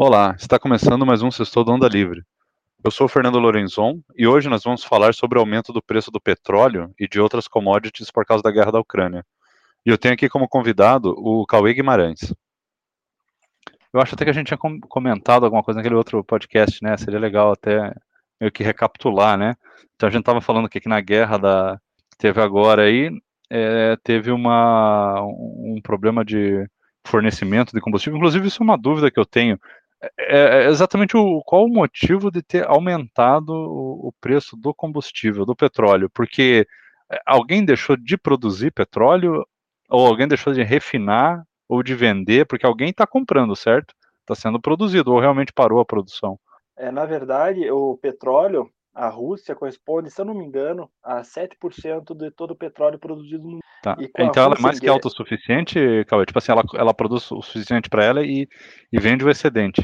Olá, está começando mais um Sextou do Onda Livre. Eu sou o Fernando Lorenzon e hoje nós vamos falar sobre o aumento do preço do petróleo e de outras commodities por causa da guerra da Ucrânia. E eu tenho aqui como convidado o Cauê Guimarães. Eu acho até que a gente tinha comentado alguma coisa naquele outro podcast, né? Seria legal até meio que recapitular, né? Então a gente estava falando que aqui na guerra da teve agora aí, é, teve uma, um problema de fornecimento de combustível. Inclusive, isso é uma dúvida que eu tenho. É, é, é exatamente o, qual o motivo de ter aumentado o, o preço do combustível, do petróleo? Porque é, alguém deixou de produzir petróleo, ou alguém deixou de refinar, ou de vender, porque alguém está comprando, certo? Está sendo produzido, ou realmente parou a produção? É, na verdade, o petróleo, a Rússia corresponde, se eu não me engano, a 7% de todo o petróleo produzido no mundo. Tá. Então ela é mais que autossuficiente, Cauê? Tipo assim, ela, ela produz o suficiente para ela e, e vende o excedente.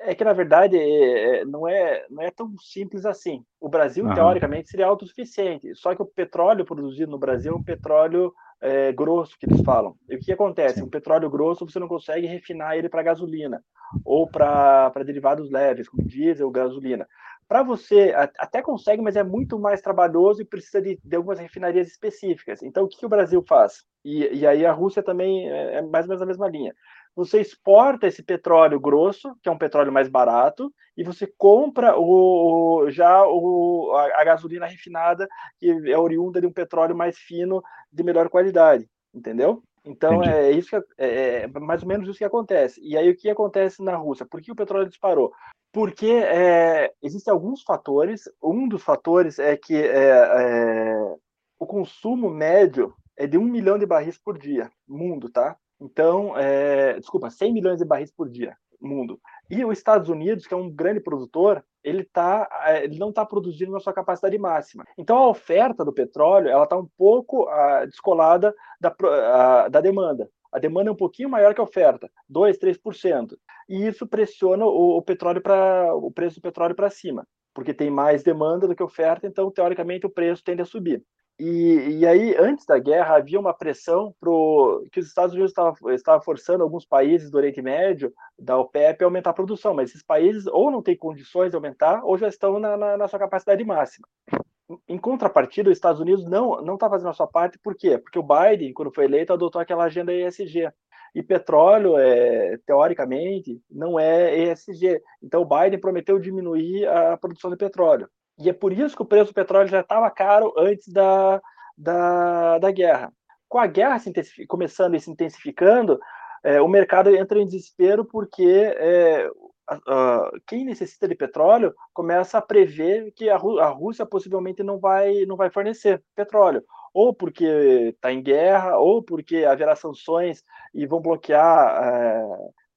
É que, na verdade, é, é, não, é, não é tão simples assim. O Brasil, uhum. teoricamente, seria autossuficiente. Só que o petróleo produzido no Brasil é um petróleo é, grosso, que eles falam. E o que acontece? Sim. Um petróleo grosso, você não consegue refinar ele para gasolina ou para derivados leves, como diesel, gasolina. Para você, até consegue, mas é muito mais trabalhoso e precisa de, de algumas refinarias específicas. Então, o que, que o Brasil faz? E, e, aí a Rússia também é, é mais ou menos a mesma linha. Você exporta esse petróleo grosso, que é um petróleo mais barato, e você compra o, já o, a, a gasolina refinada, que é oriunda de um petróleo mais fino, de melhor qualidade, entendeu? Então Entendi. é isso que é, é, mais ou menos isso que acontece. E aí o que acontece na Rússia? Por que o petróleo disparou? Porque é, existem alguns fatores. Um dos fatores é que é, é, o consumo médio é de um milhão de barris por dia, mundo, tá? Então, é, desculpa, 100 milhões de barris por dia, mundo. E os Estados Unidos, que é um grande produtor, ele, tá, é, ele não está produzindo na sua capacidade máxima. Então, a oferta do petróleo ela está um pouco uh, descolada da, uh, da demanda. A demanda é um pouquinho maior que a oferta, 2, 3%. E isso pressiona o, o petróleo para o preço do petróleo para cima, porque tem mais demanda do que oferta, então teoricamente o preço tende a subir. E, e aí, antes da guerra, havia uma pressão pro, que os Estados Unidos estavam estava forçando alguns países do Oriente Médio, da OPEP, a aumentar a produção, mas esses países ou não têm condições de aumentar ou já estão na, na, na sua capacidade máxima. Em contrapartida, os Estados Unidos não não está fazendo a sua parte, por quê? Porque o Biden, quando foi eleito, adotou aquela agenda ESG. E petróleo, é, teoricamente, não é ESG. Então, o Biden prometeu diminuir a produção de petróleo. E é por isso que o preço do petróleo já estava caro antes da, da, da guerra. Com a guerra começando e se intensificando, é, o mercado entra em desespero porque é, quem necessita de petróleo começa a prever que a, a Rússia possivelmente não vai, não vai fornecer petróleo ou porque está em guerra, ou porque haverá sanções e vão bloquear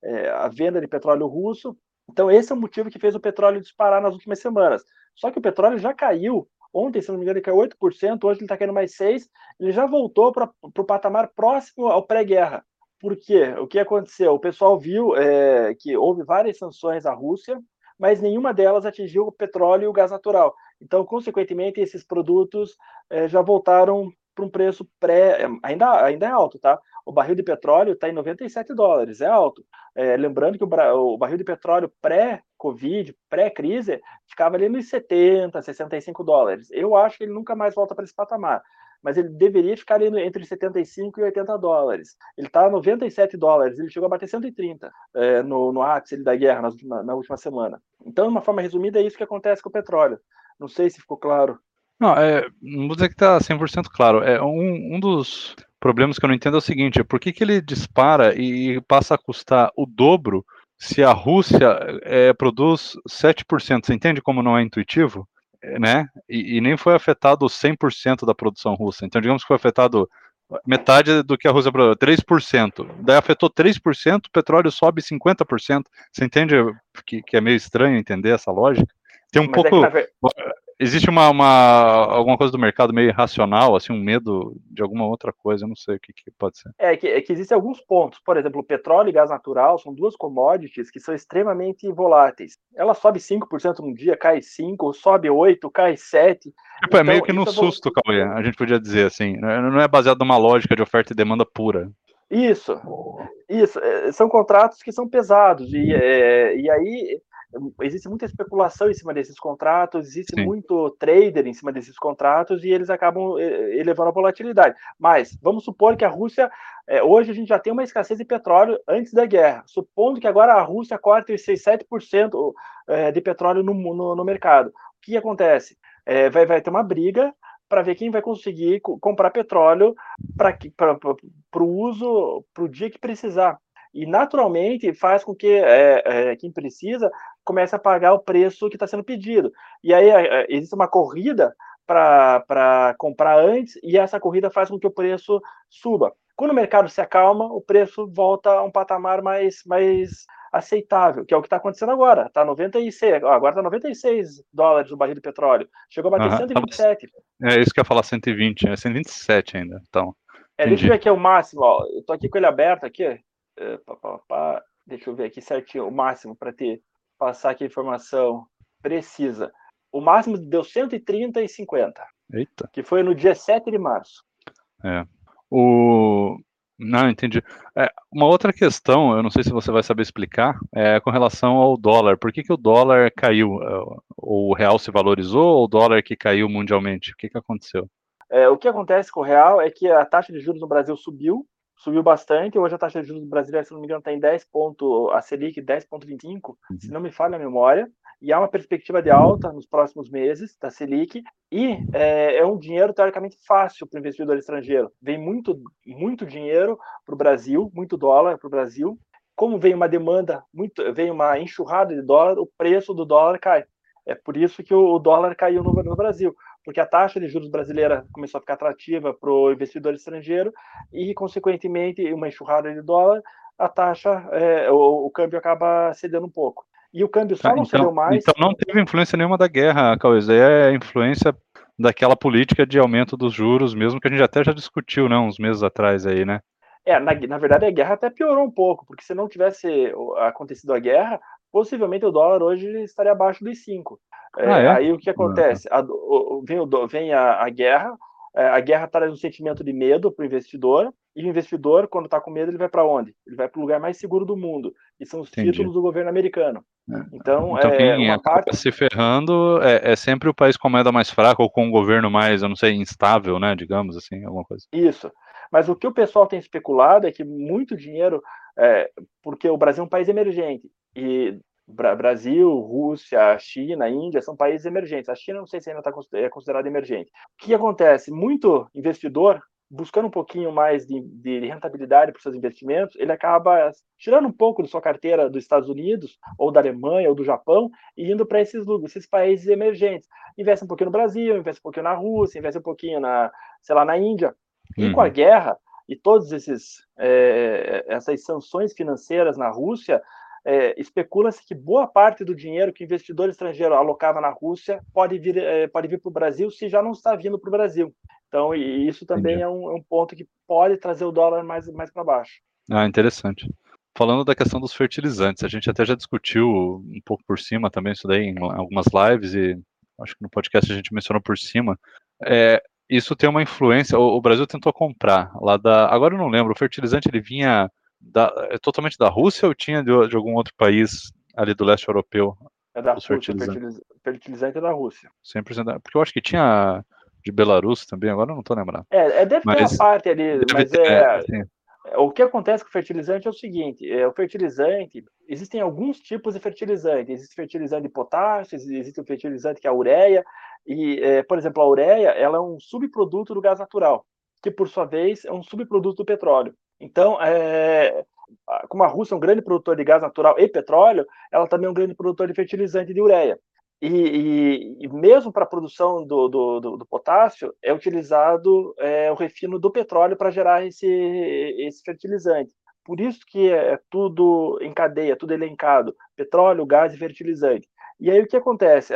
é, é, a venda de petróleo russo. Então, esse é o motivo que fez o petróleo disparar nas últimas semanas. Só que o petróleo já caiu. Ontem, se não me engano, ele caiu 8%, hoje ele está caindo mais 6%. Ele já voltou para o patamar próximo ao pré-guerra. Por quê? O que aconteceu? O pessoal viu é, que houve várias sanções à Rússia, mas nenhuma delas atingiu o petróleo e o gás natural. Então, consequentemente, esses produtos é, já voltaram para um preço pré. Ainda, ainda é alto, tá? O barril de petróleo está em 97 dólares, é alto. É, lembrando que o, o, barril de petróleo pré-Covid, pré-crise, ficava ali nos 70, 65 dólares. Eu acho que ele nunca mais volta para esse patamar. Mas ele deveria ficar ali entre 75 e 80 dólares. Ele está a 97 dólares, ele chegou a bater 130 é, no, no ápice da guerra na, na última semana. Então, de uma forma resumida, é isso que acontece com o petróleo. Não sei se ficou claro. Não, é, não vou dizer que está 100% claro. É um, um dos problemas que eu não entendo é o seguinte: é por que, que ele dispara e passa a custar o dobro se a Rússia é, produz 7%? Você entende como não é intuitivo? É, né? E, e nem foi afetado 100% da produção russa. Então, digamos que foi afetado metade do que a Rússia produziu, 3%. Daí afetou 3%, o petróleo sobe 50%. Você entende que, que é meio estranho entender essa lógica? Tem um Mas pouco. É existe uma, uma, alguma coisa do mercado meio irracional, assim, um medo de alguma outra coisa, eu não sei o que, que pode ser. É que, é que existem alguns pontos, por exemplo, petróleo e gás natural são duas commodities que são extremamente voláteis. Ela sobe 5% num dia, cai 5%, sobe 8%, cai 7%. Tipo, então, é meio então, que no é susto, Cauê, a gente podia dizer assim, né? não é baseado numa lógica de oferta e demanda pura. Isso, isso. É, são contratos que são pesados e, é, e aí existe muita especulação em cima desses contratos, existe Sim. muito trader em cima desses contratos e eles acabam elevando a volatilidade. Mas vamos supor que a Rússia, é, hoje a gente já tem uma escassez de petróleo antes da guerra, supondo que agora a Rússia corte os 6, 7% de petróleo no, no, no, mercado. O que acontece? É, vai, vai ter uma briga para ver quem vai conseguir comprar petróleo para o uso para o dia que precisar. E naturalmente faz com que é, é, quem precisa comece a pagar o preço que está sendo pedido. E aí é, é, existe uma corrida para comprar antes, e essa corrida faz com que o preço suba. Quando o mercado se acalma, o preço volta a um patamar mais, mais aceitável, que é o que está acontecendo agora. Está 96, agora está 96 dólares o barril de petróleo. Chegou a bater uhum. 127. É isso que eu ia falar, 120, é 127 ainda. Então, é, deixa eu ver aqui o máximo. Ó. Eu estou aqui com ele aberto aqui. Deixa eu ver aqui certinho o máximo para ter passar aqui a informação precisa. O máximo deu 130 e 50. Eita. Que foi no dia 7 de março. É. O... Não, entendi. É, uma outra questão, eu não sei se você vai saber explicar, é com relação ao dólar. Por que, que o dólar caiu? É, o real se valorizou ou o dólar que caiu mundialmente? O que, que aconteceu? É, o que acontece com o real é que a taxa de juros no Brasil subiu, subiu bastante. Hoje a taxa de juros brasileira, se não me engano, está em 10 ponto, a Selic 10,25, uhum. se não me falha a memória e há uma perspectiva de alta nos próximos meses da Selic, e é, é um dinheiro teoricamente fácil para o investidor estrangeiro. Vem muito, muito dinheiro para o Brasil, muito dólar para o Brasil. Como vem uma demanda, muito, vem uma enxurrada de dólar, o preço do dólar cai. É por isso que o dólar caiu no, no Brasil, porque a taxa de juros brasileira começou a ficar atrativa para o investidor estrangeiro e, consequentemente, uma enxurrada de dólar, a taxa, é, o, o câmbio acaba cedendo um pouco. E o câmbio só tá, não então, cedeu mais. Então não teve influência nenhuma da guerra, Cauê. É influência daquela política de aumento dos juros, mesmo que a gente até já discutiu, né, uns meses atrás aí, né? É, na, na verdade a guerra até piorou um pouco, porque se não tivesse acontecido a guerra, possivelmente o dólar hoje estaria abaixo dos 5. É, ah, é? Aí o que acontece? A, o, vem, o, vem a, a guerra, é, a guerra traz um sentimento de medo para o investidor, e o investidor, quando está com medo, ele vai para onde? Ele vai para o lugar mais seguro do mundo, e são os Entendi. títulos do governo americano. É. Então, então é, uma parte... se ferrando é, é, sempre o país com a moeda mais fraca ou com o governo mais, eu não sei, instável, né, digamos assim, alguma coisa. Isso. Mas o que o pessoal tem especulado é que muito dinheiro, é, porque o Brasil é um país emergente, e Brasil, Rússia, China, Índia são países emergentes. A China não sei se ainda está é considerada emergente. O que acontece? Muito investidor buscando um pouquinho mais de, de rentabilidade para seus investimentos, ele acaba tirando um pouco de sua carteira dos Estados Unidos, ou da Alemanha, ou do Japão, e indo para esses, esses países emergentes. Investe um pouquinho no Brasil, investe um pouquinho na Rússia, investe um pouquinho na, sei lá, na Índia. E uhum. com a uhum. guerra e todas é, essas sanções financeiras na Rússia, é, especula-se que boa parte do dinheiro que o investidor estrangeiro alocava na Rússia pode vir, é, pode vir para o Brasil se já não está vindo para o Brasil. Então, e isso também é um, é um, ponto que pode trazer o dólar mais, mais para baixo. Ah, interessante. Falando da questão dos fertilizantes, a gente até já discutiu um pouco por cima também isso daí em algumas lives e acho que no podcast a gente mencionou por cima. É, isso tem uma influência. O, o, Brasil tentou comprar lá da. Agora eu não lembro. O fertilizante ele vinha da, é totalmente da Rússia ou tinha de, de algum outro país ali do leste europeu? É da Rússia. Fertilizante. fertilizante é da Rússia. 100%. Da, porque eu acho que tinha de Belarus também, agora eu não estou lembrando. É, é deve mas, ter uma parte ali, mas ter, é, é, o que acontece com o fertilizante é o seguinte, é, o fertilizante, existem alguns tipos de fertilizante, existe fertilizante de potássio, existe o fertilizante que é a ureia, e, é, por exemplo, a ureia, ela é um subproduto do gás natural, que por sua vez é um subproduto do petróleo. Então, é, como a Rússia é um grande produtor de gás natural e petróleo, ela também é um grande produtor de fertilizante de ureia. E, e, e mesmo para a produção do, do, do, do, potássio, é utilizado é, o refino do petróleo para gerar esse, esse fertilizante. Por isso que é tudo em cadeia, tudo elencado: petróleo, gás e fertilizante. E aí o que acontece?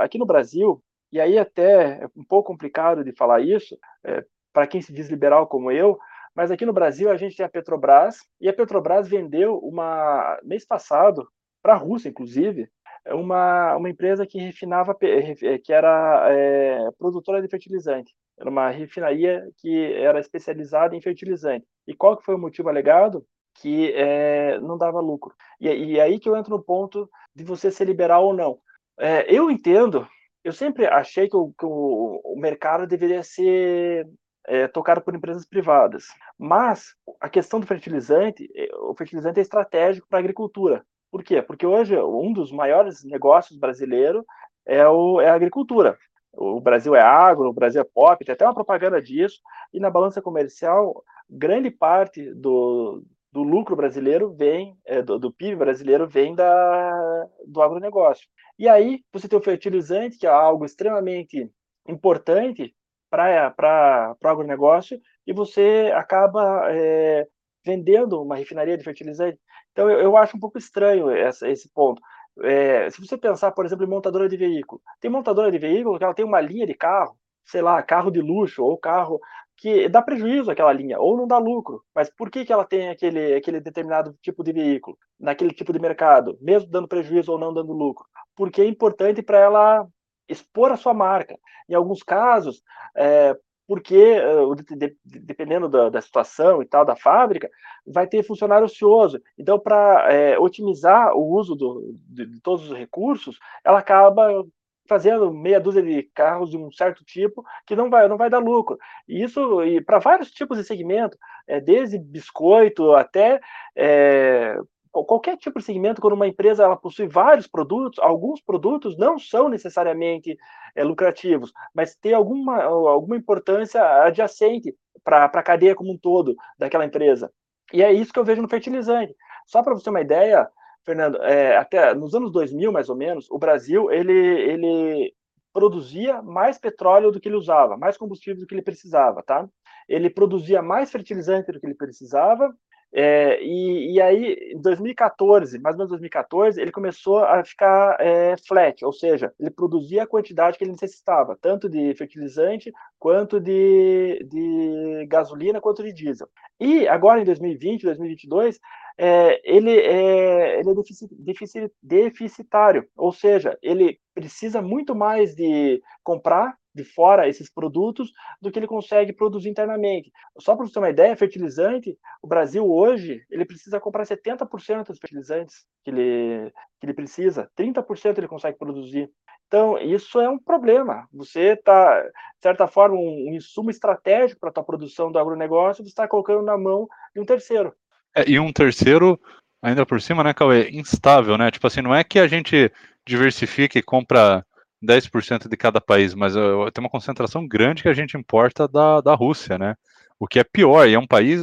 aqui no Brasil, e aí até é um pouco complicado de falar isso, é, para quem se diz liberal como eu, mas aqui no Brasil a gente tem a Petrobras, e a Petrobras vendeu uma mês passado, para a Rússia, inclusive, uma, uma empresa que refinava, que era é, produtora de fertilizante. Era uma refinaria que era especializada em fertilizante. E qual que foi o motivo alegado? Que é, não dava lucro. E, e aí que eu entro no ponto de você ser liberal ou não. É, eu entendo, eu sempre achei que o, que o, o mercado deveria ser é, tocado por empresas privadas. Mas a questão do fertilizante, é, o fertilizante é estratégico para a agricultura. Por quê? Porque hoje um dos maiores negócios brasileiros é, o, é a agricultura. O Brasil é agro, o Brasil é pop, tem até uma propaganda disso. E na balança comercial, grande parte do, do lucro brasileiro vem, é, do, do, PIB brasileiro vem da, do agronegócio. E aí você tem o fertilizante, que é algo extremamente importante para o agronegócio, e você acaba é, vendendo uma refinaria de fertilizante. Então, eu, eu acho um pouco estranho essa, esse ponto. É, se você pensar, por exemplo, em montadora de veículo, tem montadora de veículo que ela tem uma linha de carro, sei lá, carro de luxo ou carro que dá prejuízo aquela linha ou não dá lucro. Mas por que, que ela tem aquele, aquele determinado tipo de veículo naquele tipo de mercado, mesmo dando prejuízo ou não dando lucro? Porque é importante para ela expor a sua marca. Em alguns casos, é, porque eh, dependendo da, da, situação e tal da fábrica, vai ter funcionário ocioso. Então, para é, otimizar o uso do, de, de, todos os recursos, ela acaba fazendo meia dúzia de carros de um certo tipo que não vai, não vai dar lucro. E isso e para vários tipos de segmento, é, desde biscoito até é, qualquer tipo de segmento, quando uma empresa ela possui vários produtos, alguns produtos não são necessariamente é, lucrativos, mas tem alguma, alguma importância adjacente para a cadeia como um todo daquela empresa. E é isso que eu vejo no fertilizante. Só para você ter uma ideia, Fernando, é, até nos anos 2000, mais ou menos, o Brasil ele, ele produzia mais petróleo do que ele usava, mais combustível do que ele precisava, tá? Ele produzia mais fertilizante do que ele precisava é, e, e, aí, em 2014, mais ou menos 2014, ele começou a ficar é, flat, ou seja, ele produzia a quantidade que ele necessitava, tanto de fertilizante, quanto de, de gasolina, quanto de diesel. E agora, em 2020, 2022, é, ele, é, ele é deficitário, ou seja, ele precisa muito mais de comprar de fora esses produtos do que ele consegue produzir internamente. Só para você ter uma ideia, fertilizante, o Brasil hoje, ele precisa comprar 70% dos fertilizantes que ele, que ele precisa, 30% ele consegue produzir. Então, isso é um problema. Você está, de certa forma, um, um insumo estratégico para a tua produção do agronegócio, você está colocando na mão de um terceiro. É, e um terceiro, ainda por cima, né, Cauê, instável, né? Tipo assim, não é que a gente diversifique e compra 10% de cada país, mas uh, tem uma concentração grande que a gente importa da, da Rússia, né? O que é pior, e é um país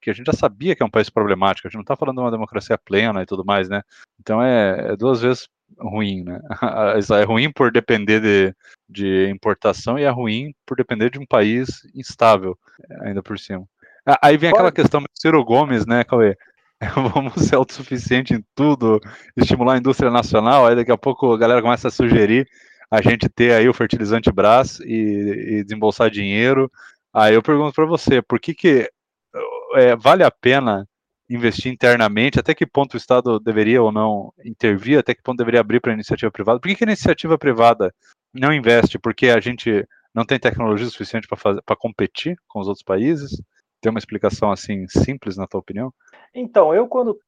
que a gente já sabia que é um país problemático, a gente não está falando de uma democracia plena e tudo mais, né? Então é, é duas vezes ruim, né? É ruim por depender de, de importação e é ruim por depender de um país instável, ainda por cima. Aí vem aquela questão do Ciro Gomes, né, Cauê? vamos ser autossuficiente em tudo, estimular a indústria nacional, aí daqui a pouco a galera começa a sugerir a gente ter aí o fertilizante Brás e, e desembolsar dinheiro. Aí eu pergunto para você, por que que é, vale a pena investir internamente? Até que ponto o Estado deveria ou não intervir? Até que ponto deveria abrir para a iniciativa privada? Por que, que a iniciativa privada não investe? Porque a gente não tem tecnologia suficiente para competir com os outros países? Tem uma explicação assim simples, na tua opinião? Então, eu quando,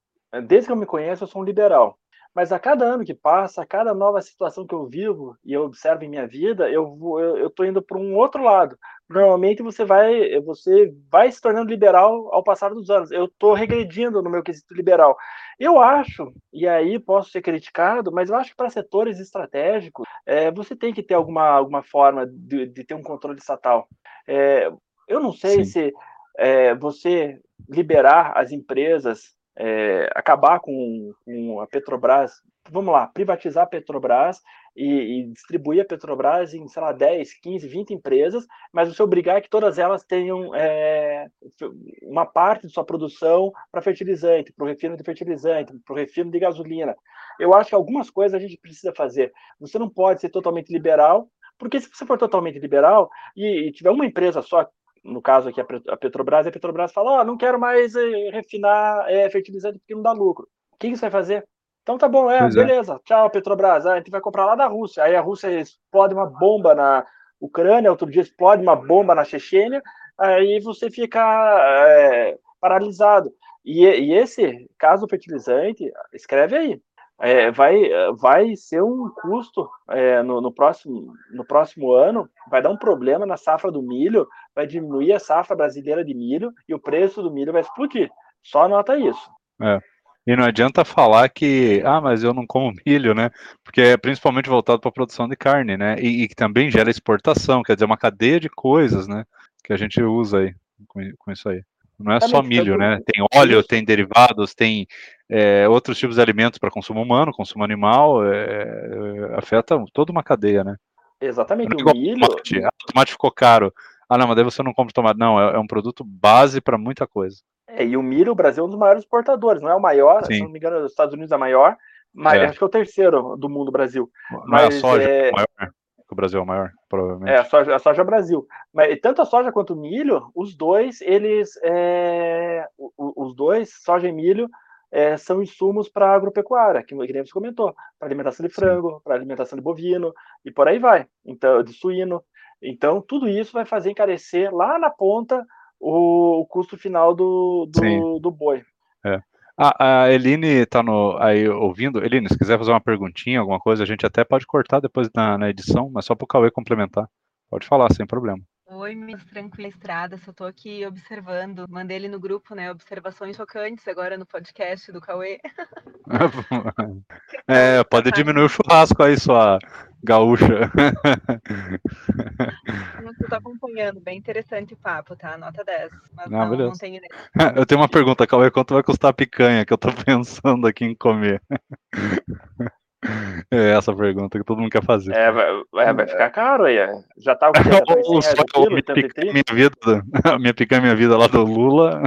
desde que eu me conheço, eu sou um liberal. Mas a cada ano que passa, a cada nova situação que eu vivo e eu observo em minha vida, eu vou, eu estou indo para um outro lado. Normalmente você vai, você vai se tornando liberal ao passar dos anos. Eu estou regredindo no meu quesito liberal. Eu acho, e aí posso ser criticado, mas eu acho que para setores estratégicos é, você tem que ter alguma, alguma forma de, de ter um controle estatal. É, eu não sei Sim. se é, você liberar as empresas, é, acabar com, com, a Petrobras, vamos lá, privatizar a Petrobras e, e, distribuir a Petrobras em, sei lá, 10, 15, 20 empresas, mas você obrigar que todas elas tenham é, uma parte de sua produção para fertilizante, para o refino de fertilizante, para o refino de gasolina. Eu acho que algumas coisas a gente precisa fazer. Você não pode ser totalmente liberal, porque se você for totalmente liberal e, e tiver uma empresa só no caso aqui a Petrobras, a Petrobras fala, ó, oh, não quero mais eh, refinar é, fertilizante porque não dá lucro. O que, que você vai fazer? Então tá bom, é, pois é. beleza. É. Tchau, Petrobras. Ah, a gente vai comprar lá da Rússia. Aí a Rússia explode uma bomba na Ucrânia, outro dia explode uma bomba na Chechênia, aí você fica é, paralisado. E, e, esse caso fertilizante, escreve aí, é, vai, vai ser um custo é, no, no, próximo, no próximo ano, vai dar um problema na safra do milho, vai diminuir a safra brasileira de milho e o preço do milho vai explodir. Só anota isso. É. E não adianta falar que, ah, mas eu não como milho, né? Porque é principalmente voltado para a produção de carne, né? E, e, que também gera exportação, quer dizer, uma cadeia de coisas, né? Que a gente usa aí com, com isso aí. Não é só milho, né? Tem óleo, tem derivados, tem é, outros tipos de alimentos para consumo humano, consumo animal, é, é, afeta toda uma cadeia, né? Exatamente. O milho. Tomate. Ah, o tomate ficou caro. Ah, não, mas daí você não compra tomate. Não, é, é um produto base para muita coisa. É, e o milho, o Brasil é um dos maiores exportadores, não é o maior, Sim. se não me engano, os Estados Unidos é maior, mas é. acho que é o terceiro do mundo, Brasil. Não mas, é a soja é... maior, né? O Brasil é o maior, provavelmente. É, a soja, a soja é Brasil. Mas tanto a soja quanto o milho, os dois, eles. É... Os dois, soja e milho, é, são insumos para agropecuária, que, que nem você comentou, para alimentação de frango, para alimentação de bovino e por aí vai, então de suíno. Então tudo isso vai fazer encarecer lá na ponta o, o custo final do, do, do boi. É. Ah, a Eline está aí ouvindo. Eline, se quiser fazer uma perguntinha, alguma coisa, a gente até pode cortar depois na, na edição, mas só para o Cauê complementar. Pode falar, sem problema. Oi, me tranquila estrada, só estou aqui observando. Mandei ele no grupo, né? Observações chocantes agora no podcast do Cauê. é, pode diminuir o churrasco aí, sua gaúcha. Estou acompanhando, bem interessante o papo, tá? Nota 10. Mas não, não, não tenho ideia. Eu tenho uma pergunta, Cauê, quanto vai custar a picanha que eu estou pensando aqui em comer? É essa pergunta que todo mundo quer fazer. É, vai, é, vai ficar caro aí. É. Já tá o quê? o, minha, picanha, minha vida, a minha picanha minha vida lá do Lula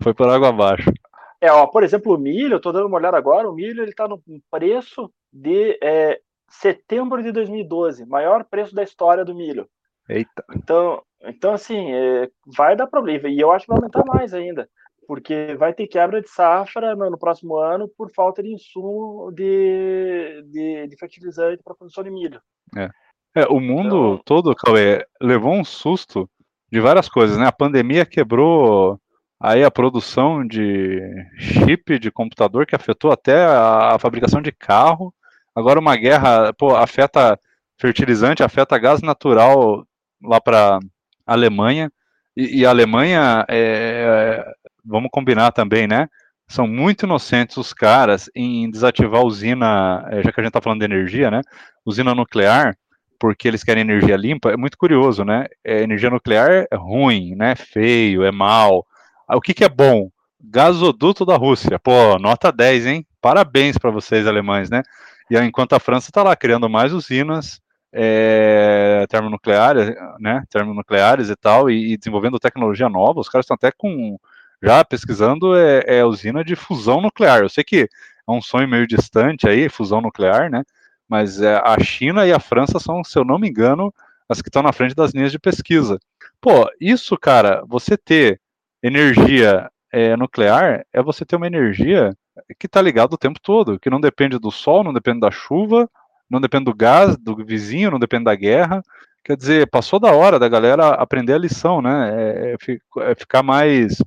foi por água abaixo. É, ó, por exemplo, o milho, eu tô dando uma olhada agora, o milho ele tá no preço de é, setembro de 2012, maior preço da história do milho. Eita. Então, então assim, é, vai dar problema. E eu acho que vai aumentar mais ainda porque vai ter quebra de safra no, no próximo ano por falta de insumo de, de, de fertilizante para produção de milho. É. é o mundo então, todo, Cauê, levou um susto de várias coisas, né? A pandemia quebrou aí a produção de chip de computador que afetou até a, fabricação de carro. Agora uma guerra, pô, afeta fertilizante, afeta gás natural lá para Alemanha. E, e, a Alemanha é, vamos combinar também, né? São muito inocentes os caras em desativar a usina, eh, já que a gente está falando de energia, né? Usina nuclear, porque eles querem energia limpa. É muito curioso, né? É, energia nuclear é ruim, né? Feio, é mal. Ah, o que, que é bom? Gasoduto da Rússia. Pô, nota 10, hein? Parabéns para vocês, alemães, né? E enquanto a França está lá criando mais usinas é, termonucleares, né? Termonucleares e tal, e, e desenvolvendo tecnologia nova, os caras estão até com já pesquisando é, é usina de fusão nuclear. Eu sei que é um sonho meio distante aí, fusão nuclear, né? Mas é, a China e a França são, se eu não me engano, as que estão na frente das linhas de pesquisa. Pô, isso, cara, você ter energia é, nuclear é você ter uma energia que está ligada o tempo todo, que não depende do sol, não depende da chuva, não depende do gás, do vizinho, não depende da guerra. Quer dizer, passou da hora da galera aprender a lição, né? É, é, é ficar mais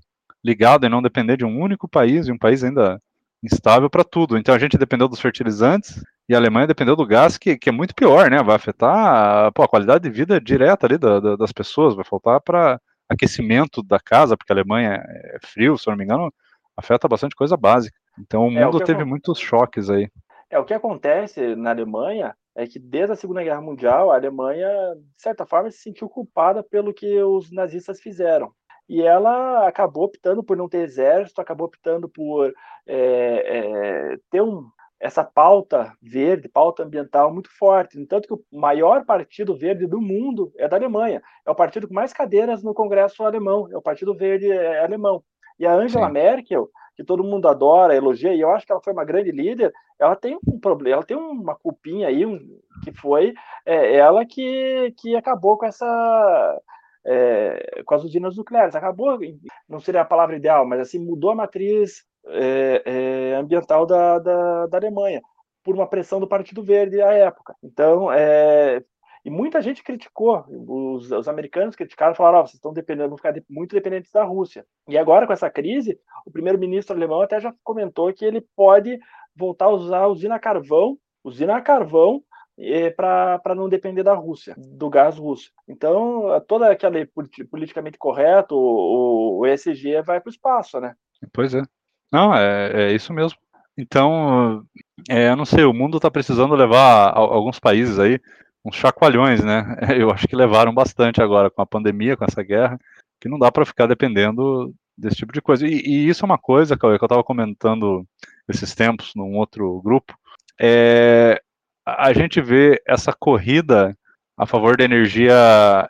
ligado e não depender de um único país, e um país ainda instável para tudo. Então a gente dependeu dos fertilizantes e a Alemanha dependeu do gás, que, que é muito pior, né? Vai afetar pô, a qualidade de vida direta ali da, da, das pessoas, vai faltar para aquecimento da casa, porque a Alemanha é frio, se não me engano, afeta bastante coisa básica. Então o é, mundo é, teve muitos choques aí. É, o que acontece na Alemanha é que desde a Segunda Guerra Mundial, a Alemanha, de certa forma, se sentiu culpada pelo que os nazistas fizeram e ela acabou optando por não ter exército, acabou optando por é, é, ter um, essa pauta verde, pauta ambiental muito forte. No tanto que o maior partido verde do mundo é da Alemanha. É o partido com mais cadeiras no Congresso alemão, é o Partido Verde é, alemão. E a Angela Sim. Merkel, que todo mundo adora, elogia, e eu acho que ela foi uma grande líder, ela tem um problema, ela tem uma culpinha aí, um, que foi é, ela que, que acabou com essa é, com as usinas nucleares. Acabou, não seria a palavra ideal, mas assim mudou a matriz é, é, ambiental da, da, da, Alemanha por uma pressão do Partido Verde à época. Então, é, e muita gente criticou, os, os americanos criticaram, falaram: oh, vocês estão dependendo, vão ficar muito dependentes da Rússia. E agora, com essa crise, o primeiro-ministro alemão até já comentou que ele pode voltar a usar a usina a carvão, usina a carvão para não depender da Rússia, do gás russo. Então, toda aquela politicamente correto, o, o ESG vai para o espaço, né? Pois é. Não, é, é isso mesmo. Então, é, eu não sei, o mundo está precisando levar alguns países aí uns chacoalhões, né? Eu acho que levaram bastante agora com a pandemia, com essa guerra, que não dá para ficar dependendo desse tipo de coisa. E, e isso é uma coisa, Cauê, que eu estava comentando esses tempos num outro grupo. É, a gente vê essa corrida a favor da energia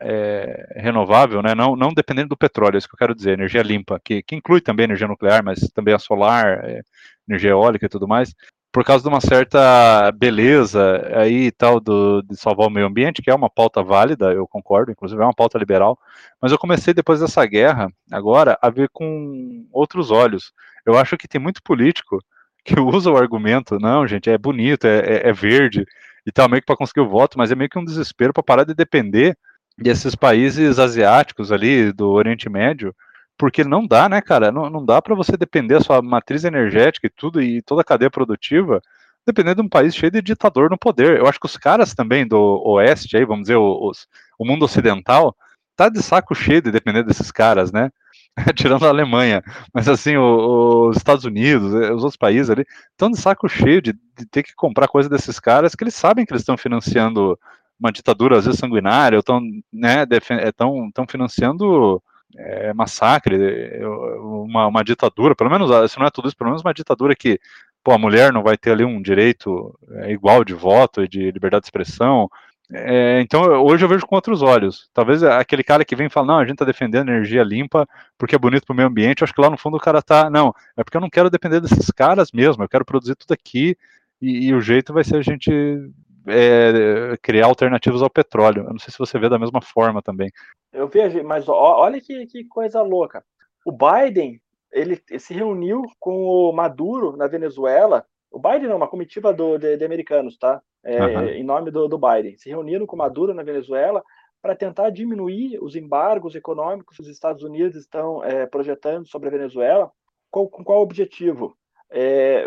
é, renovável, né? não, não dependendo do petróleo, é isso que eu quero dizer, energia limpa, que, que inclui também energia nuclear, mas também a solar, é, energia eólica e tudo mais, por causa de uma certa beleza aí tal do, de salvar o meio ambiente, que é uma pauta válida, eu concordo, inclusive é uma pauta liberal, mas eu comecei depois dessa guerra, agora, a ver com outros olhos. Eu acho que tem muito político que usa o argumento, não, gente, é bonito, é, é, é verde e tal, meio que para conseguir o voto, mas é meio que um desespero para parar de depender desses países asiáticos ali do Oriente Médio, porque não dá, né, cara? Não, não dá para você depender da sua matriz energética e tudo e toda a cadeia produtiva dependendo de um país cheio de ditador no poder. Eu acho que os caras também do oeste aí, vamos dizer, os, o mundo ocidental, tá de saco cheio de depender desses caras, né? tirando a Alemanha, mas assim, o, os Estados Unidos, eh, os outros países ali, estão de saco cheio de, de, ter que comprar coisa desses caras que eles sabem que eles estão financiando uma ditadura, às vezes sanguinária, estão né, tão, tão financiando é, massacre, uma, uma ditadura, pelo menos, se não é tudo isso, pelo menos uma ditadura que pô, a mulher não vai ter ali um direito é, igual de voto e de liberdade de expressão, é, então, hoje eu vejo com outros olhos. Talvez aquele cara que vem e fala, não, a gente está defendendo energia limpa porque é bonito para o meio ambiente, eu acho que lá no fundo o cara tá, não, é porque eu não quero depender desses caras mesmo, eu quero produzir tudo aqui e, e o jeito vai ser a gente é, criar alternativas ao petróleo. Eu não sei se você vê da mesma forma também. Eu vejo, mas olha que, que coisa louca. O Biden, ele se reuniu com o Maduro na Venezuela o Biden não, uma comitiva do, de, de americanos, tá? É, uhum. Em nome do, do Biden. Se reuniram com Maduro na Venezuela para tentar diminuir os embargos econômicos que os Estados Unidos estão é, projetando sobre a Venezuela. Com, com qual objetivo? É,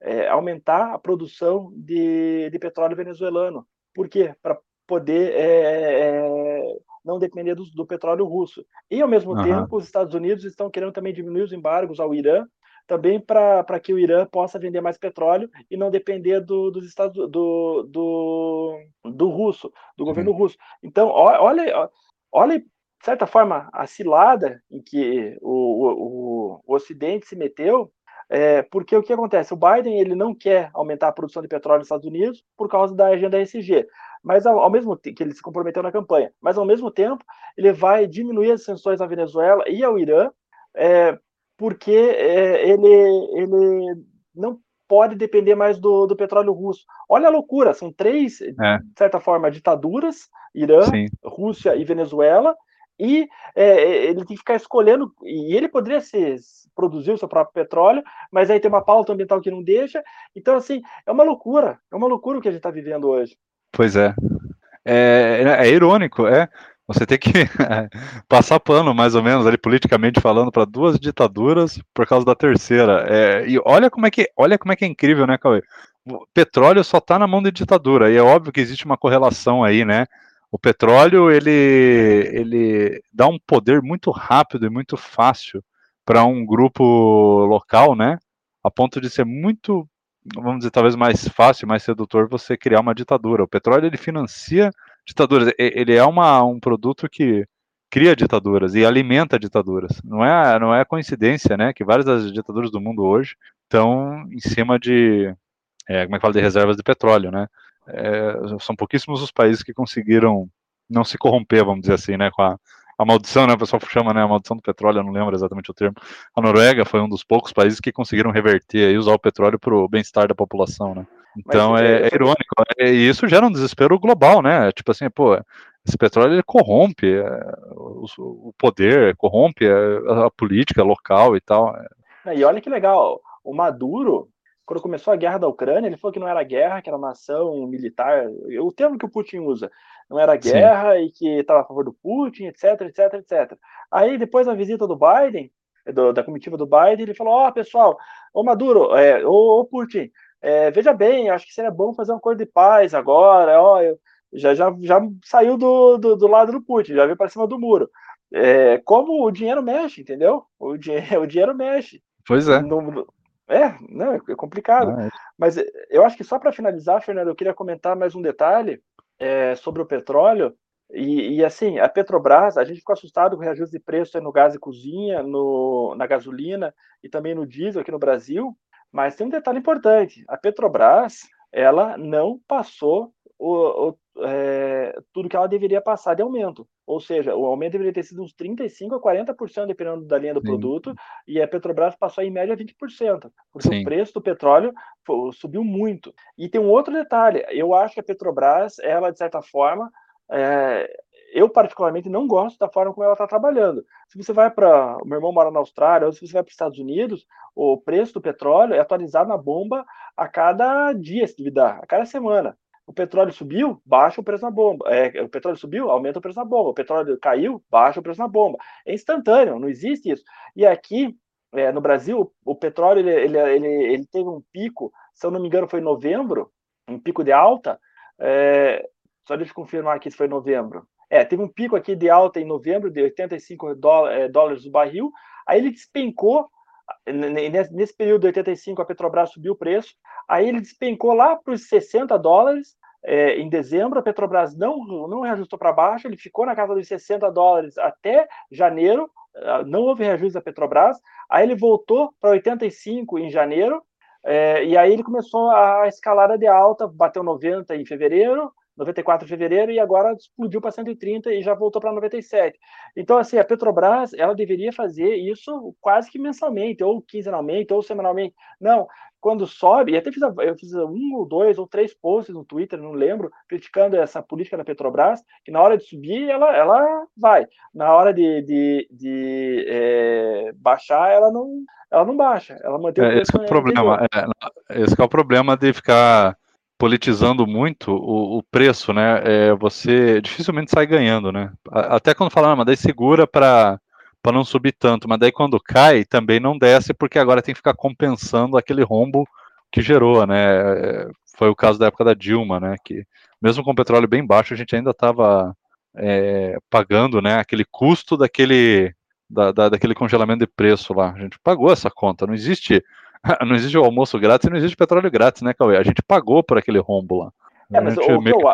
é, aumentar a produção de, de petróleo venezuelano. Por quê? Para poder é, é, não depender do, do, petróleo russo. E, ao mesmo uhum. tempo, os Estados Unidos estão querendo também diminuir os embargos ao Irã também para que o Irã possa vender mais petróleo e não depender do, dos Estados do, do, do russo, do governo uhum. russo. Então, olha, olha, de certa forma, a cilada em que o, o, o Ocidente se meteu, é, porque o que acontece? O Biden ele não quer aumentar a produção de petróleo nos Estados Unidos por causa da agenda SG, mas ao, ao mesmo tempo que ele se comprometeu na campanha, mas ao mesmo tempo ele vai diminuir as sanções à Venezuela e ao Irã é, porque é, ele, ele não pode depender mais do, do petróleo russo. Olha a loucura, são três, é. de certa forma, ditaduras, Irã, Sim. Rússia e Venezuela, e é, ele tem que ficar escolhendo, e ele poderia ser, produzir o seu próprio petróleo, mas aí tem uma pauta ambiental que não deixa, então assim, é uma loucura, é uma loucura o que a gente está vivendo hoje. Pois é. É, é irônico, é. Você tem que passar pano, mais ou menos, ali politicamente falando, para duas ditaduras por causa da terceira. É, e olha como é que, olha como é que é incrível, né, Cauê? O petróleo só está na mão da ditadura e é óbvio que existe uma correlação aí, né? O petróleo ele ele dá um poder muito rápido e muito fácil para um grupo local, né? A ponto de ser muito, vamos dizer, talvez mais fácil, mais sedutor você criar uma ditadura. O petróleo ele financia ditaduras. Ele é uma, um produto que cria ditaduras e alimenta ditaduras. Não é, não é coincidência, né, que várias das ditaduras do mundo hoje estão em cima de, é, como é que fala, de reservas de petróleo, né? É, são pouquíssimos os países que conseguiram não se corromper, vamos dizer assim, né, com a, a maldição, né, o pessoal chama, né, a maldição do petróleo, eu não lembro exatamente o termo. A Noruega foi um dos poucos países que conseguiram reverter e usar o petróleo para o bem-estar da população, né? Então é, é, irônico. É, e isso gera um desespero global, né? Tipo assim, pô, esse petróleo ele corrompe é, o, o, poder, corrompe a, a, política local e tal. E olha que legal, o Maduro, quando começou a guerra da Ucrânia, ele falou que não era guerra, que era uma ação militar, o termo que o Putin usa, não era guerra Sim. e que estava a favor do Putin, etc, etc, etc. Aí, depois da visita do Biden, do, da comitiva do Biden, ele falou: Ó, oh, pessoal, ô Maduro, é, ô, ô Putin, é, veja bem, acho que seria bom fazer uma coisa de paz agora, ó, eu, já, já, já saiu do, do, do, lado do Putin, já veio para cima do muro. É, como o dinheiro mexe, entendeu? O, dinheiro, o dinheiro mexe. Pois é. No, é, não, é complicado. Ah, é. Mas eu acho que só para finalizar, Fernando, eu queria comentar mais um detalhe é, sobre o petróleo. E, e, assim, a Petrobras, a gente ficou assustado com o reajuste de preço no gás de cozinha, no, na gasolina e também no diesel aqui no Brasil. Mas tem um detalhe importante: a Petrobras ela não passou o, o, é, tudo que ela deveria passar de aumento. Ou seja, o aumento deveria ter sido uns 35% a 40%, dependendo da linha do Sim. produto, e a Petrobras passou em média 20%, porque Sim. o preço do petróleo subiu muito. E tem um outro detalhe: eu acho que a Petrobras, ela, de certa forma, é, eu particularmente não gosto da forma como ela está trabalhando. Se você vai para, o meu irmão mora na Austrália, ou se você vai para os Estados Unidos, o preço do petróleo é atualizado na bomba a cada dia, se duvidar, a cada semana. O petróleo subiu, baixa o preço na bomba. É, o petróleo subiu, aumenta o preço na bomba. O petróleo caiu, baixa o preço na bomba. É instantâneo, não existe isso. E aqui, é, no Brasil, o petróleo ele, ele, ele, ele, teve um pico, se eu não me engano, foi em novembro, um pico de alta. É, só deixa eu confirmar aqui se foi em novembro. É, teve um pico aqui de alta em novembro de 85 é, dólares o barril. Aí ele despencou nesse período de 85 a Petrobras subiu o preço, aí ele despencou lá para os 60 dólares é, em dezembro, a Petrobras não, não reajustou para baixo, ele ficou na casa dos 60 dólares até janeiro, ah, não houve reajuste da Petrobras, aí ele voltou para 85 em janeiro, é, e aí ele começou a escalada de alta, bateu 90 em fevereiro, 94 de fevereiro e agora explodiu para 130 e já voltou para 97. Então, assim, a Petrobras, ela deveria fazer isso quase que mensalmente, ou quinzenalmente, ou semanalmente. Não, quando sobe, e até fiz, eu fiz um ou dois ou três posts no Twitter, não lembro, criticando essa política da Petrobras, que na hora de subir, ela, ela vai. Na hora de, de, de é, baixar, ela não, ela não baixa. Ela mantém é, o esse é o problema. É, esse é o problema de ficar politizando muito o, o preço, né? É, você dificilmente sai ganhando, né? Até quando falam, ah, mas daí segura para para não subir tanto, mas daí quando cai também não desce porque agora tem que ficar compensando aquele rombo que gerou, né? É, foi o caso da época da Dilma, né? Que mesmo com o petróleo bem baixo a gente ainda estava é, pagando, né? Aquele custo daquele da, da, daquele congelamento de preço lá. A gente pagou essa conta. Não existe não existe o almoço grátis e não existe petróleo grátis, né, Cauê? A gente pagou por aquele rombo lá. É, mas a gente o meio que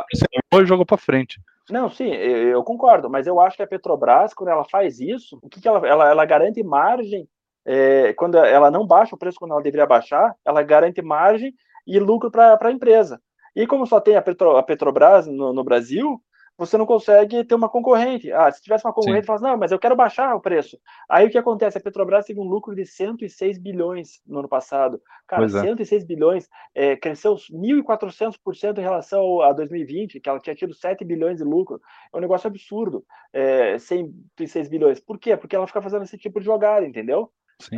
eu... e jogou para frente. Não, sim, eu concordo, mas eu acho que a Petrobras, quando ela faz isso, o que, que ela, ela, ela garante margem é, quando ela não baixa o preço quando ela deveria baixar, ela garante margem e lucro para a empresa. E como só tem a, Petro, a Petrobras no, no, Brasil, você não consegue ter uma concorrente. Ah, se tivesse uma concorrente, fala assim, não, mas eu quero baixar o preço. Aí o que acontece? A Petrobras teve um lucro de 106 bilhões no ano passado. Cara, pois 106 é. bilhões, é, cresceu 1.400% em relação a 2020, que ela tinha tido 7 bilhões de lucro. É um negócio absurdo, é, 106 bilhões. Por quê? Porque ela fica fazendo esse tipo de jogada, entendeu?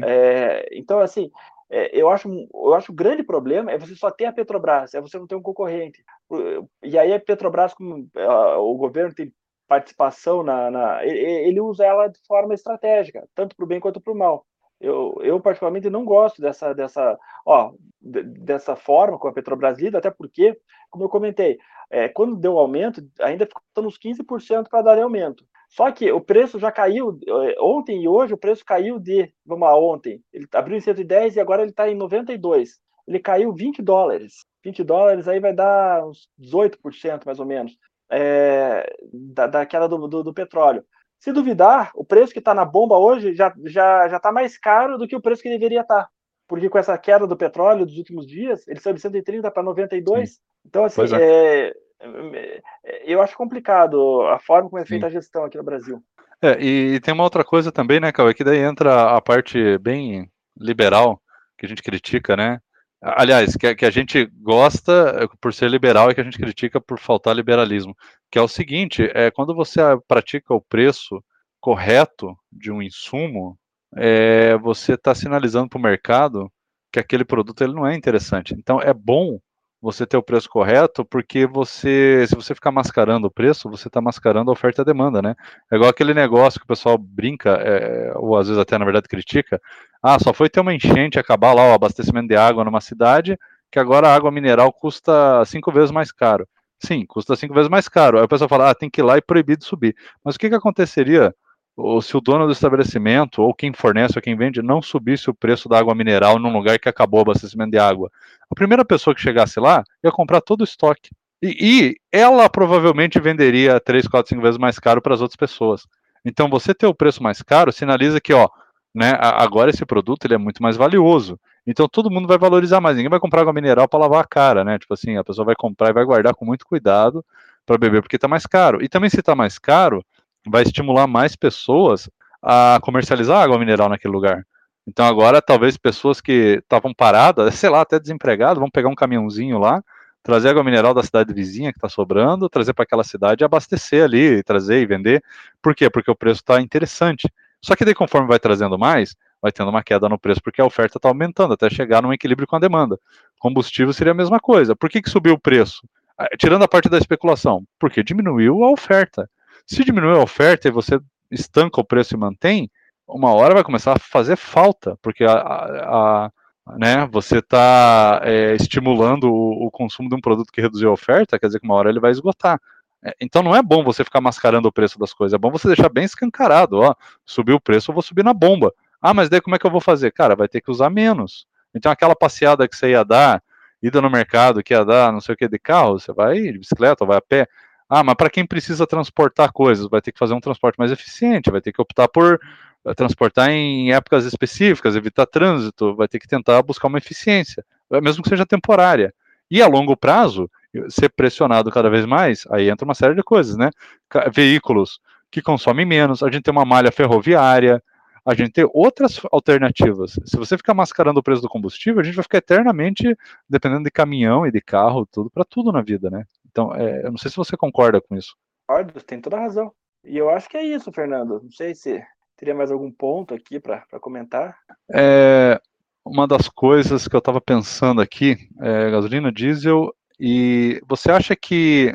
É, então, assim, é, eu acho eu acho o grande problema é você só ter a Petrobras, é você não ter um concorrente. E aí a Petrobras, como o governo tem participação na, na ele usa ela de forma estratégica, tanto para o bem quanto para o mal. Eu, eu particularmente não gosto dessa dessa ó dessa forma com a Petrobras lida, até porque, como eu comentei, é, quando deu aumento, ainda ficou uns 15% para dar aumento. Só que o preço já caiu eh, ontem e hoje, o preço caiu de, vamos lá, ontem, ele abriu em 110 e agora ele está em 92. Ele caiu 20 dólares. 20 dólares aí vai dar uns 18% mais ou menos é, da, da, queda do, do, do, petróleo. Se duvidar, o preço que está na bomba hoje já está já, já tá mais caro do que o preço que deveria estar. Tá. Porque com essa queda do petróleo dos últimos dias, ele saiu de 130 para 92. Sim. Então, assim, é. É, eu acho complicado a forma como é feita Sim. a gestão aqui no Brasil. É, e, tem uma outra coisa também, né, Cauê, que daí entra a parte bem liberal que a gente critica, né? Aliás, que, que, a gente gosta por ser liberal e que a gente critica por faltar liberalismo, que é o seguinte, é quando você pratica o preço correto de um insumo, é, você está sinalizando para o mercado que aquele produto ele não é interessante. Então é bom você ter o preço correto, porque você, se você ficar mascarando o preço, você está mascarando a oferta e a demanda, né? É igual aquele negócio que o pessoal brinca, é, ou às vezes até na verdade critica. Ah, só foi ter uma enchente acabar lá o abastecimento de água numa cidade, que agora a água mineral custa cinco vezes mais caro. Sim, custa cinco vezes mais caro. Aí o pessoal fala, ah, tem que ir lá e proibir de subir. Mas o que, que aconteceria ou se o dono do estabelecimento ou quem fornece ou quem vende não subisse o preço da água mineral num lugar que acabou o abastecimento de água, a primeira pessoa que chegasse lá ia comprar todo o estoque. E, e ela provavelmente venderia 3, 4, 5 vezes mais caro para as outras pessoas. Então, você ter o preço mais caro sinaliza que, ó, né, agora esse produto ele é muito mais valioso. Então, todo mundo vai valorizar mais. Ninguém vai comprar água mineral para lavar a cara, né? Tipo assim, a pessoa vai comprar e vai guardar com muito cuidado para beber porque está mais caro. E também, se está mais caro, vai estimular mais pessoas a comercializar água mineral naquele lugar. Então agora talvez pessoas que estavam paradas, sei lá, até desempregadas, vão pegar um caminhãozinho lá, trazer água mineral da cidade vizinha que está sobrando, trazer para aquela cidade e abastecer ali, trazer e vender. Por quê? Porque o preço está interessante. Só que daí conforme vai trazendo mais, vai tendo uma queda no preço, porque a oferta está aumentando até chegar num equilíbrio com a demanda. Combustível seria a mesma coisa. Por que, que subiu o preço? Ah, tirando a parte da especulação, porque diminuiu a oferta. Se diminuir a oferta e você estanca o preço e mantém, uma hora vai começar a fazer falta, porque a, a, a né, você está é, estimulando o, o, consumo de um produto que reduziu a oferta, quer dizer que uma hora ele vai esgotar. É, então não é bom você ficar mascarando o preço das coisas, é bom você deixar bem escancarado, ó, subiu o preço, eu vou subir na bomba. Ah, mas daí como é que eu vou fazer? Cara, vai ter que usar menos. Então aquela passeada que você ia dar, ida no mercado, que ia dar não sei o que de carro, você vai de bicicleta vai a pé, ah, mas para quem precisa transportar coisas, vai ter que fazer um transporte mais eficiente, vai ter que optar por eh, transportar em épocas específicas, evitar trânsito, vai ter que tentar buscar uma eficiência, eh, mesmo que seja temporária. E a longo prazo, ser pressionado cada vez mais, aí entra uma série de coisas, né? Veículos que consomem menos, a gente tem uma malha ferroviária, a gente tem outras alternativas. Se você ficar mascarando o preço do combustível, a gente vai ficar eternamente dependendo de caminhão e de carro, tudo para tudo na vida, né? Então, é, eu não sei se você concorda com isso. Concordo, tem toda a razão. E eu acho que é isso, Fernando. Não sei se teria mais algum ponto aqui para comentar. É, uma das coisas que eu estava pensando aqui é gasolina, diesel, e você acha que.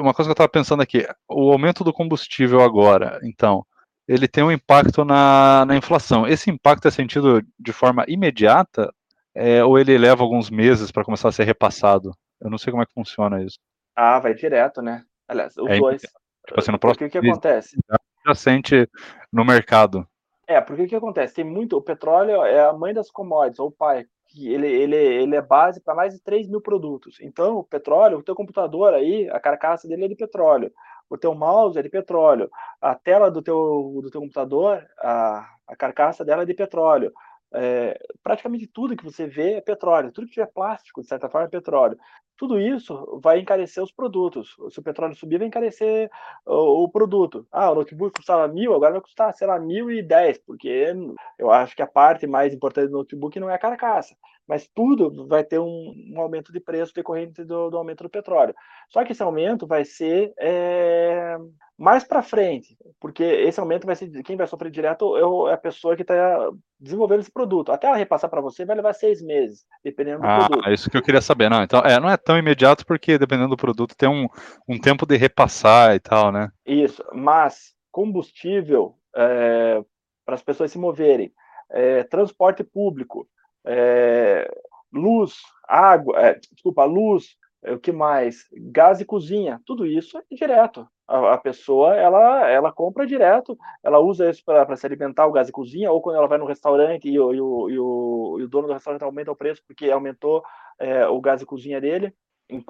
Uma coisa que eu estava pensando aqui, o aumento do combustível agora, então, ele tem um impacto na, na inflação. Esse impacto é sentido de forma imediata é, ou ele leva alguns meses para começar a ser repassado? Eu não sei como é que funciona isso. Ah, vai direto, né? Aliás, os é, dois. Tipo assim, no próximo o que acontece? Já, já sente no mercado. É, porque o que acontece? Tem muito. O petróleo é a mãe das commodities, ou o pai. Que ele, ele, ele é base para mais de 3 mil produtos. Então, o petróleo, o teu computador aí, a carcaça dele é de petróleo. O teu mouse é de petróleo. A tela do teu, do teu computador, a, a carcaça dela é de petróleo. É, praticamente tudo que você vê é petróleo. Tudo que tiver plástico, de certa forma, é petróleo tudo isso vai encarecer os produtos. Se o petróleo subir, vai encarecer o, o, produto. Ah, o notebook custava mil, agora vai custar, sei lá, mil e dez, porque eu acho que a parte mais importante do notebook não é a carcaça, mas tudo vai ter um, um aumento de preço decorrente do, do, aumento do petróleo. Só que esse aumento vai ser é, mais para frente, porque esse aumento vai ser quem vai sofrer direto é, é a pessoa que está desenvolvendo esse produto. Até ela repassar para você vai levar seis meses, dependendo do ah, produto. É isso que eu queria saber. Não, então, é, não é tão imediato porque dependendo do produto tem um, um tempo de repassar e tal, né? Isso, mas combustível é, para as pessoas se moverem, é, transporte público, é, luz, água, é, desculpa, luz, é, o que mais? Gás e cozinha, tudo isso é direto. A, a pessoa ela, ela compra direto, ela usa isso para se alimentar, o gás e cozinha, ou quando ela vai no restaurante e o, e o, e o, e o dono do restaurante aumenta o preço porque aumentou é, o gás e cozinha dele,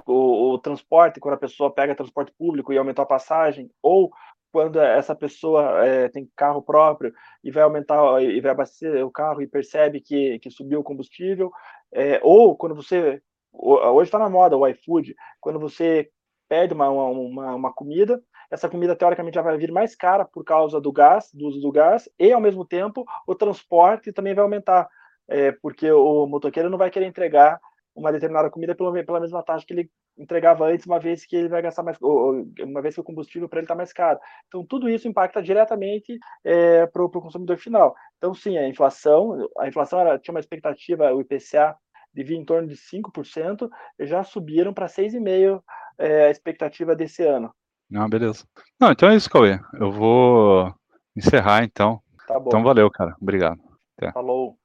o, o, transporte, quando a pessoa pega transporte público e aumentou a passagem, ou quando essa pessoa é, tem carro próprio e vai aumentar e vai abastecer o carro e percebe que, que subiu o combustível, é, ou quando você hoje está na moda o iFood, quando você pede uma, uma, uma, comida, essa comida teoricamente já vai vir mais cara por causa do gás, do uso do gás, e ao mesmo tempo o transporte também vai aumentar. é, porque o motoqueiro não vai querer entregar uma determinada comida pela, pela mesma taxa que ele entregava antes, uma vez que ele vai gastar mais, uma vez que o combustível para ele está mais caro. Então, tudo isso impacta diretamente é, para o consumidor final. Então, sim, a inflação, a inflação era, tinha uma expectativa, o IPCA devia em torno de 5%, já subiram para 6,5% é, a expectativa desse ano. Ah, beleza. Não, então é isso, Cauê. Eu vou encerrar, então. Tá bom. Então, valeu, cara. Obrigado. Até. Falou.